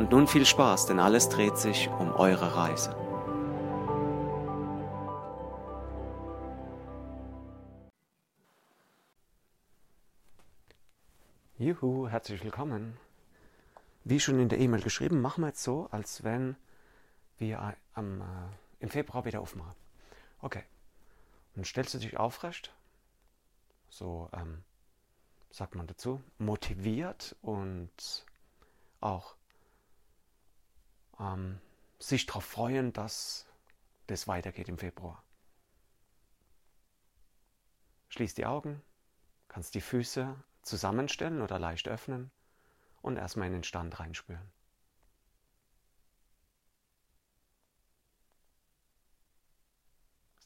Und nun viel Spaß, denn alles dreht sich um eure Reise. Juhu, herzlich willkommen. Wie schon in der E-Mail geschrieben, machen wir jetzt so, als wenn wir am, äh, im Februar wieder aufmachen. Okay. Und stellst du dich aufrecht, so ähm, sagt man dazu, motiviert und auch ähm, sich darauf freuen, dass das weitergeht im Februar. Schließ die Augen, kannst die Füße zusammenstellen oder leicht öffnen und erstmal in den Stand reinspüren.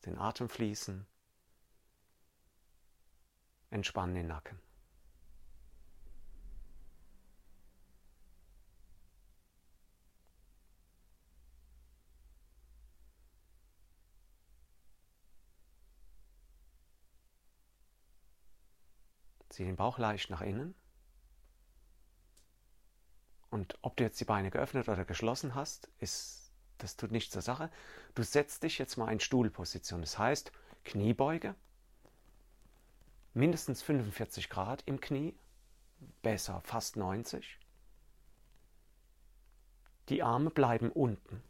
Den Atem fließen. Entspannen den Nacken. Zieh den Bauch leicht nach innen. Und ob du jetzt die Beine geöffnet oder geschlossen hast, ist, das tut nichts zur Sache. Du setzt dich jetzt mal in Stuhlposition. Das heißt, Kniebeuge, mindestens 45 Grad im Knie, besser fast 90. Die Arme bleiben unten.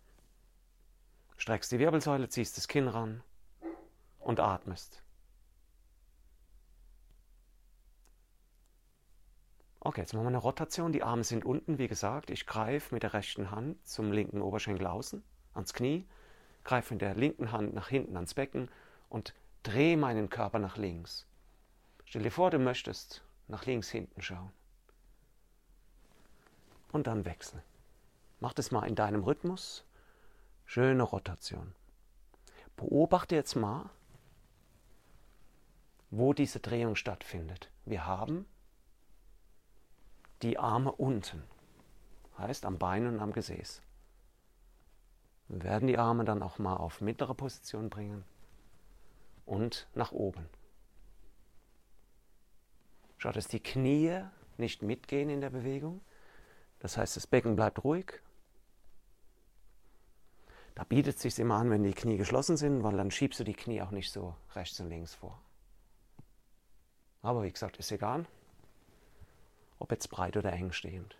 Streckst die Wirbelsäule, ziehst das Kinn ran und atmest. Okay, jetzt machen wir eine Rotation. Die Arme sind unten, wie gesagt. Ich greife mit der rechten Hand zum linken Oberschenkel außen, ans Knie, greife mit der linken Hand nach hinten ans Becken und drehe meinen Körper nach links. Stell dir vor, du möchtest nach links hinten schauen. Und dann wechseln. Mach das mal in deinem Rhythmus. Schöne Rotation. Beobachte jetzt mal, wo diese Drehung stattfindet. Wir haben die Arme unten, heißt am Bein und am Gesäß. Wir werden die Arme dann auch mal auf mittlere Position bringen und nach oben. Schau, dass die Knie nicht mitgehen in der Bewegung. Das heißt, das Becken bleibt ruhig. Da bietet es sich immer an, wenn die Knie geschlossen sind, weil dann schiebst du die Knie auch nicht so rechts und links vor. Aber wie gesagt, ist egal ob jetzt breit oder eng stehend.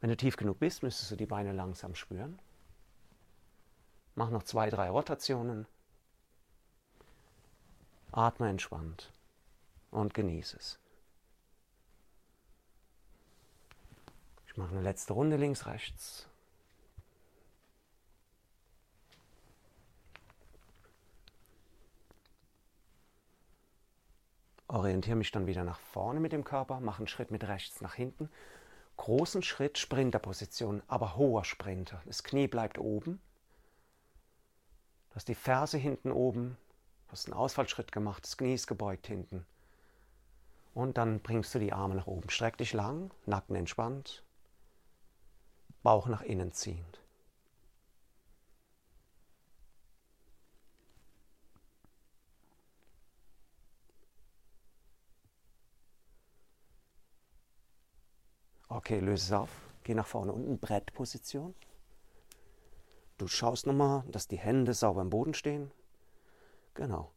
Wenn du tief genug bist, müsstest du die Beine langsam spüren. Mach noch zwei, drei Rotationen. Atme entspannt und genieße es. Ich mache eine letzte Runde links, rechts. Orientiere mich dann wieder nach vorne mit dem Körper, mache einen Schritt mit rechts nach hinten. Großen Schritt, Sprinterposition, aber hoher Sprinter. Das Knie bleibt oben. Du hast die Ferse hinten oben, du hast einen Ausfallschritt gemacht, das Knie ist gebeugt hinten. Und dann bringst du die Arme nach oben. Streck dich lang, Nacken entspannt, Bauch nach innen ziehend. Okay, löse es auf. Geh nach vorne unten, Brettposition. Du schaust nochmal, dass die Hände sauber im Boden stehen. Genau.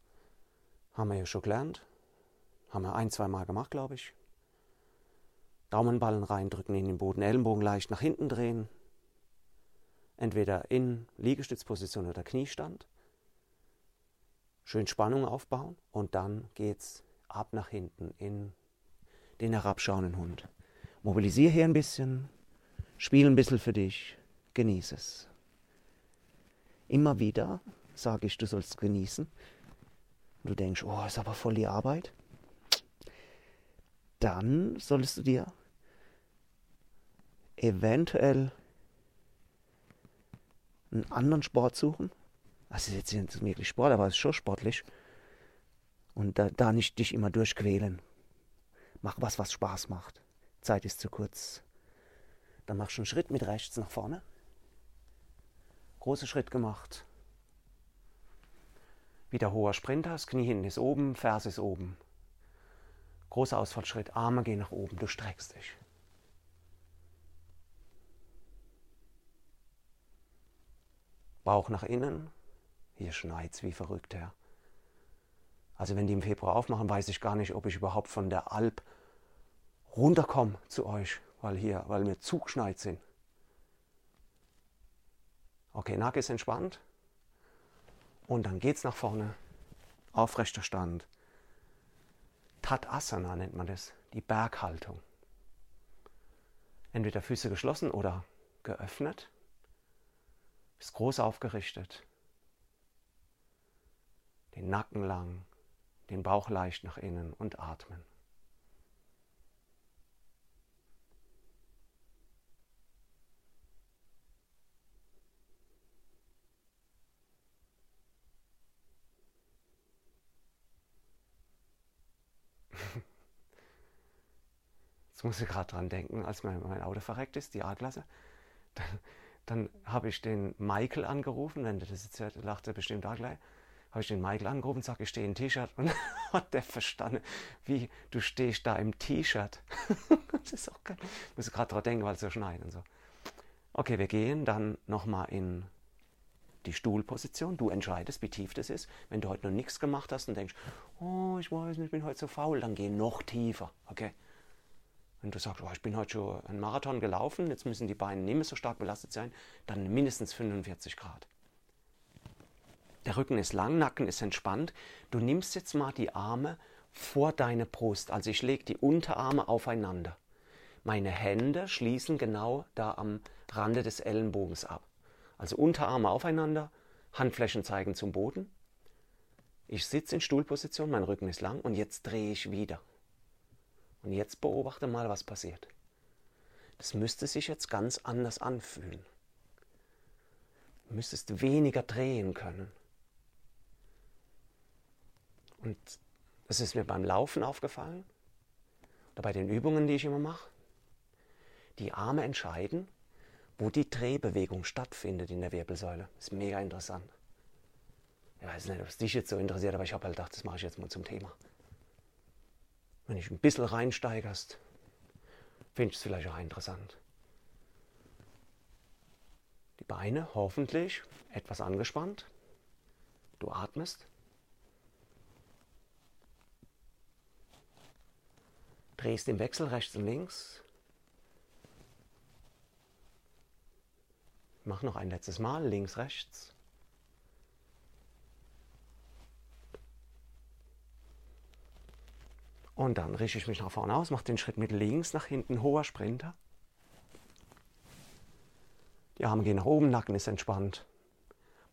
Haben wir ja schon gelernt. Haben wir ein, zwei Mal gemacht, glaube ich. Daumenballen reindrücken in den Boden, Ellenbogen leicht nach hinten drehen. Entweder in Liegestützposition oder Kniestand. Schön Spannung aufbauen und dann geht's ab nach hinten in den herabschauenden Hund. Mobilisiere hier ein bisschen, spiel ein bisschen für dich, genieße es. Immer wieder sage ich, du sollst genießen. du denkst, oh, ist aber voll die Arbeit. Dann solltest du dir eventuell einen anderen Sport suchen. Also jetzt ist wirklich Sport, aber es ist schon sportlich. Und da, da nicht dich immer durchquälen. Mach was, was Spaß macht. Zeit ist zu kurz. Dann machst du einen Schritt mit rechts nach vorne. Großer Schritt gemacht. Wieder hoher Sprinter, das Knie hinten ist oben, Ferse ist oben. Großer Ausfallschritt, Arme gehen nach oben, du streckst dich. Bauch nach innen, hier schneit's wie verrückt her. Also wenn die im Februar aufmachen, weiß ich gar nicht, ob ich überhaupt von der Alp runterkomme zu euch, weil hier, weil wir zugeschneit sind. Okay, Nacken ist entspannt. Und dann geht's nach vorne. Aufrechter Stand. Tatasana nennt man das, die Berghaltung. Entweder Füße geschlossen oder geöffnet. Ist groß aufgerichtet. Den Nacken lang, den Bauch leicht nach innen und atmen. Jetzt muss ich gerade dran denken, als mein, mein Auto verreckt ist, die A-Klasse. Dann, dann habe ich den Michael angerufen, wenn der das jetzt hört, lacht er bestimmt auch gleich habe ich den Michael angerufen und sage, ich stehe in T-Shirt. Und hat der verstanden, wie du stehst da im T-Shirt. das ist auch geil. Ich muss gerade dran denken, weil es so schneit und so. Okay, wir gehen dann nochmal in die Stuhlposition. Du entscheidest, wie tief das ist. Wenn du heute noch nichts gemacht hast und denkst, oh, ich weiß nicht, ich bin heute so faul, dann geh noch tiefer. Okay? Wenn du sagst, oh, ich bin heute schon einen Marathon gelaufen, jetzt müssen die Beine nicht mehr so stark belastet sein, dann mindestens 45 Grad. Der Rücken ist lang, Nacken ist entspannt. Du nimmst jetzt mal die Arme vor deine Brust. Also ich lege die Unterarme aufeinander. Meine Hände schließen genau da am Rande des Ellenbogens ab. Also Unterarme aufeinander, Handflächen zeigen zum Boden. Ich sitze in Stuhlposition, mein Rücken ist lang und jetzt drehe ich wieder. Und jetzt beobachte mal, was passiert. Das müsste sich jetzt ganz anders anfühlen. Du müsstest weniger drehen können. Und das ist mir beim Laufen aufgefallen oder bei den Übungen, die ich immer mache. Die Arme entscheiden, wo die Drehbewegung stattfindet in der Wirbelsäule. Das ist mega interessant. Ich weiß nicht, ob es dich jetzt so interessiert, aber ich habe halt gedacht, das mache ich jetzt mal zum Thema. Wenn ich ein bisschen reinsteigerst, finde ich es vielleicht auch interessant. Die Beine hoffentlich etwas angespannt. Du atmest. drehst im Wechsel rechts und links. Mach noch ein letztes Mal, links, rechts. Und dann richte ich mich nach vorne aus, mache den Schritt mit links nach hinten, hoher Sprinter. Die Arme gehen nach oben, Nacken ist entspannt.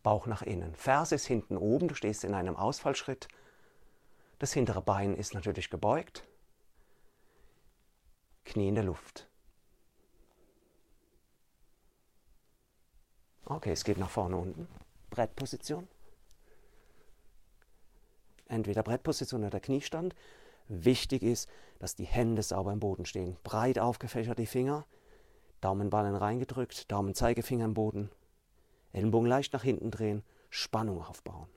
Bauch nach innen. Ferse ist hinten oben, du stehst in einem Ausfallschritt. Das hintere Bein ist natürlich gebeugt. Knie in der Luft. Okay, es geht nach vorne unten. Brettposition. Entweder Brettposition oder Kniestand. Wichtig ist, dass die Hände sauber im Boden stehen. Breit aufgefächert die Finger. Daumenballen reingedrückt, Daumen Zeigefinger im Boden. Ellenbogen leicht nach hinten drehen. Spannung aufbauen.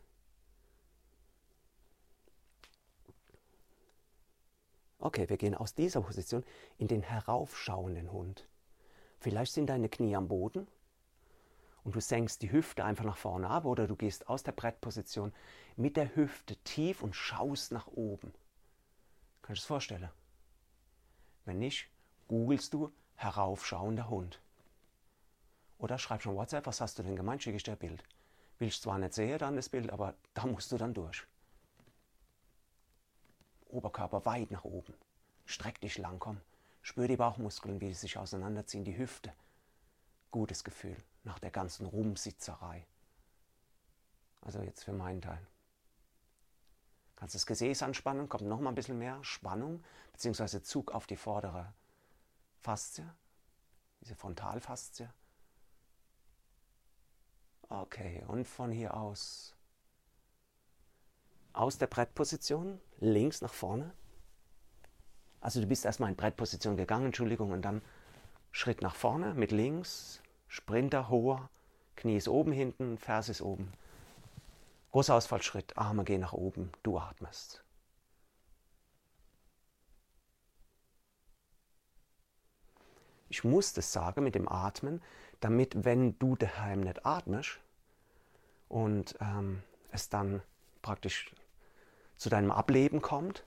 Okay, wir gehen aus dieser Position in den heraufschauenden Hund. Vielleicht sind deine Knie am Boden und du senkst die Hüfte einfach nach vorne ab oder du gehst aus der Brettposition mit der Hüfte tief und schaust nach oben. Kannst du das vorstellen? Wenn nicht, googelst du heraufschauender Hund. Oder schreib schon WhatsApp, was hast du denn gemeint, schicke ich dir ein Bild. Willst zwar nicht sehen dann das Bild, aber da musst du dann durch. Oberkörper weit nach oben. Streck dich lang, komm. Spür die Bauchmuskeln, wie sie sich auseinanderziehen, die Hüfte. Gutes Gefühl nach der ganzen Rumsitzerei. Also jetzt für meinen Teil. Kannst das Gesäß anspannen, kommt noch mal ein bisschen mehr Spannung, beziehungsweise Zug auf die vordere Faszie, diese Frontalfaszie. Okay, und von hier aus. Aus der Brettposition, links nach vorne. Also du bist erstmal in Brettposition gegangen, Entschuldigung, und dann Schritt nach vorne mit links, Sprinter, hoher, Knie ist oben hinten, Ferse ist oben. Großer Ausfallschritt, Arme gehen nach oben, du atmest. Ich muss das sagen mit dem Atmen, damit, wenn du daheim nicht atmest und ähm, es dann praktisch zu deinem Ableben kommt,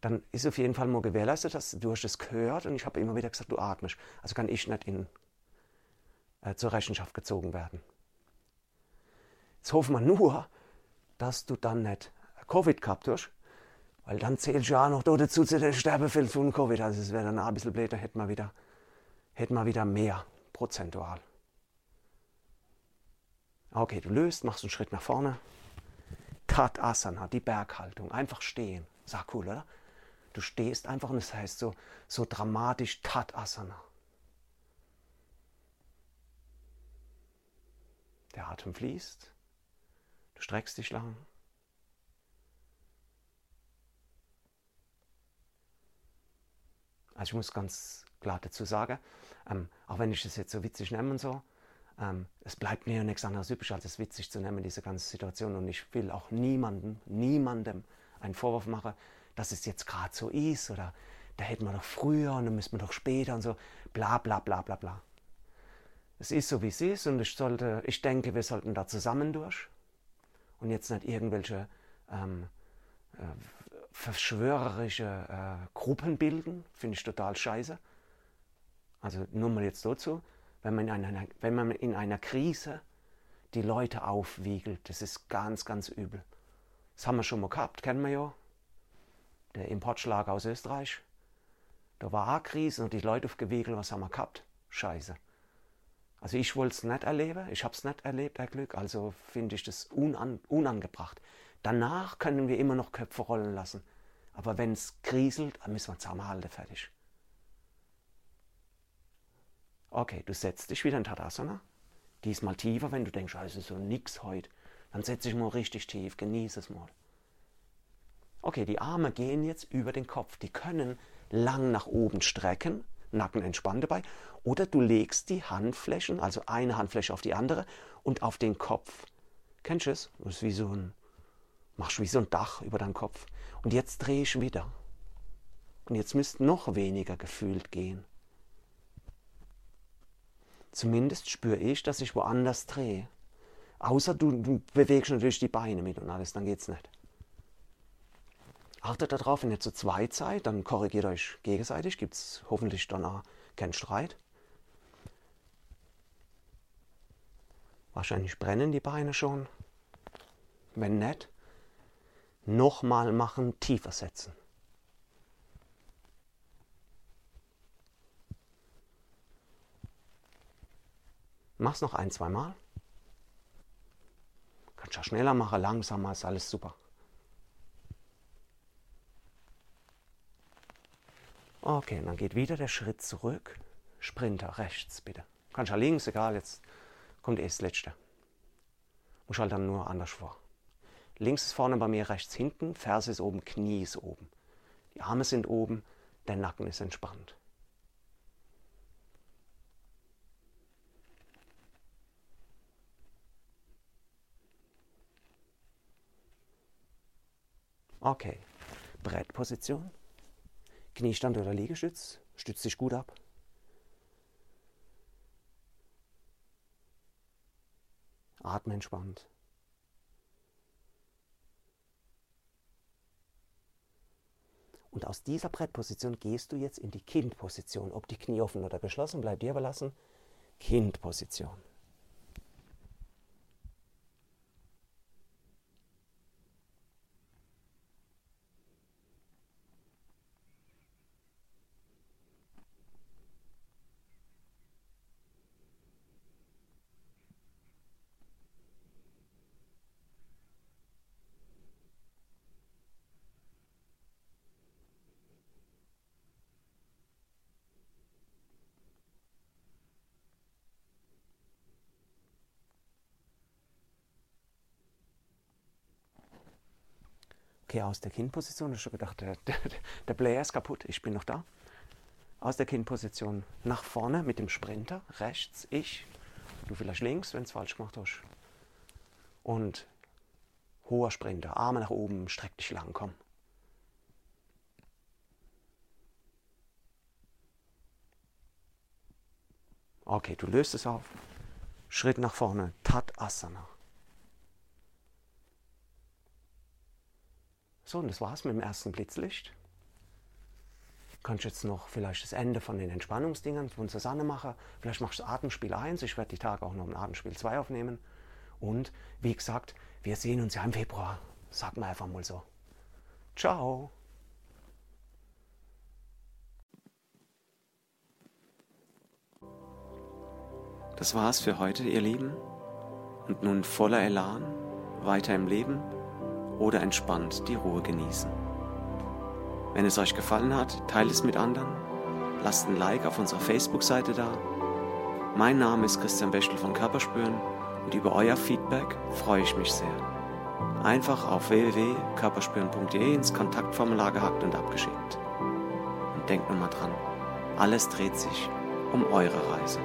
dann ist auf jeden Fall mal gewährleistet, dass du hast es gehört und ich habe immer wieder gesagt, du atmest. Also kann ich nicht in, äh, zur Rechenschaft gezogen werden. Jetzt hoffen wir nur, dass du dann nicht Covid gehabt hast, weil dann zählst du ja noch dazu zu den Sterbefällen von Covid. Also es wäre dann auch ein bisschen blöd, da hätten wir wieder, hätten wir wieder mehr prozentual. Okay, du löst, machst einen Schritt nach vorne. Tatasana, die Berghaltung, einfach stehen. Sag cool, oder? Du stehst einfach und es das heißt so, so dramatisch Tatasana. Der Atem fließt. Du streckst dich lang. Also ich muss ganz klar dazu sagen, ähm, auch wenn ich das jetzt so witzig nenne und so, ähm, es bleibt mir ja nichts anderes übrig, als es witzig zu nehmen, diese ganze Situation. Und ich will auch niemandem, niemandem einen Vorwurf machen, dass es jetzt gerade so ist oder da hätten wir doch früher und dann müssen wir doch später und so, bla bla bla bla bla. Es ist so, wie es ist und ich, sollte, ich denke, wir sollten da zusammen durch und jetzt nicht irgendwelche ähm, äh, verschwörerische äh, Gruppen bilden, finde ich total scheiße. Also nur mal jetzt dazu, wenn man, in einer, wenn man in einer Krise die Leute aufwiegelt, das ist ganz, ganz übel. Das haben wir schon mal gehabt, kennen wir ja. Der Importschlag aus Österreich. Da war auch Krise und die Leute aufgewiegelt, was haben wir gehabt? Scheiße. Also ich wollte es nicht erleben, ich habe es nicht erlebt, Herr Glück, also finde ich das unan, unangebracht. Danach können wir immer noch Köpfe rollen lassen. Aber wenn es kriselt, dann müssen wir zusammenhalten, fertig. Okay, du setzt dich wieder in Tadasana. Diesmal tiefer, wenn du denkst, es ist so nix heute. Dann setz dich mal richtig tief, genieße es mal. Okay, die Arme gehen jetzt über den Kopf. Die können lang nach oben strecken, Nacken entspannt dabei. Oder du legst die Handflächen, also eine Handfläche auf die andere und auf den Kopf. Kennst du es? Das ist wie so ein, machst wie so ein Dach über deinen Kopf. Und jetzt drehe ich wieder. Und jetzt müsst noch weniger gefühlt gehen. Zumindest spüre ich, dass ich woanders drehe. Außer du, du bewegst natürlich die Beine mit und alles, dann geht's nicht. Achtet darauf, wenn ihr zu zweit seid, dann korrigiert euch gegenseitig, gibt es hoffentlich dann auch keinen Streit. Wahrscheinlich brennen die Beine schon. Wenn nicht, nochmal machen, tiefer setzen. Mach's noch ein, zwei Mal. Kannst ja schneller machen, langsamer, ist alles super. Okay, und dann geht wieder der Schritt zurück. Sprinter rechts, bitte. Kannst ja links, egal, jetzt kommt erst das letzte. Muss halt dann nur anders vor. Links ist vorne bei mir, rechts hinten, Ferse ist oben, Knie ist oben. Die Arme sind oben, der Nacken ist entspannt. Okay, Brettposition. Kniestand oder Liegestütz. Stützt dich gut ab. Atme entspannt. Und aus dieser Brettposition gehst du jetzt in die Kindposition. Ob die Knie offen oder geschlossen, bleibt dir überlassen. Kindposition. Okay, aus der Kinnposition. Ich schon gedacht, der, der, der Player ist kaputt. Ich bin noch da. Aus der Kinnposition nach vorne mit dem Sprinter. Rechts ich. Du vielleicht links, wenn es falsch gemacht hast. Und hoher Sprinter. Arme nach oben, streck dich lang, komm. Okay, du löst es auf. Schritt nach vorne. Tat Asana. So, und das war's mit dem ersten Blitzlicht. Kannst jetzt noch vielleicht das Ende von den Entspannungsdingern von Susanne machen. Vielleicht machst du Atemspiel 1. Ich werde die Tage auch noch ein Atemspiel 2 aufnehmen. Und wie gesagt, wir sehen uns ja im Februar. Sag mal einfach mal so. Ciao. Das war's für heute, ihr Lieben. Und nun voller Elan, weiter im Leben oder entspannt die Ruhe genießen. Wenn es euch gefallen hat, teilt es mit anderen, lasst ein Like auf unserer Facebook-Seite da. Mein Name ist Christian Wäschel von Körperspüren und über euer Feedback freue ich mich sehr. Einfach auf www.körperspüren.de ins Kontaktformular gehackt und abgeschickt. Und denkt nur mal dran, alles dreht sich um eure Reise.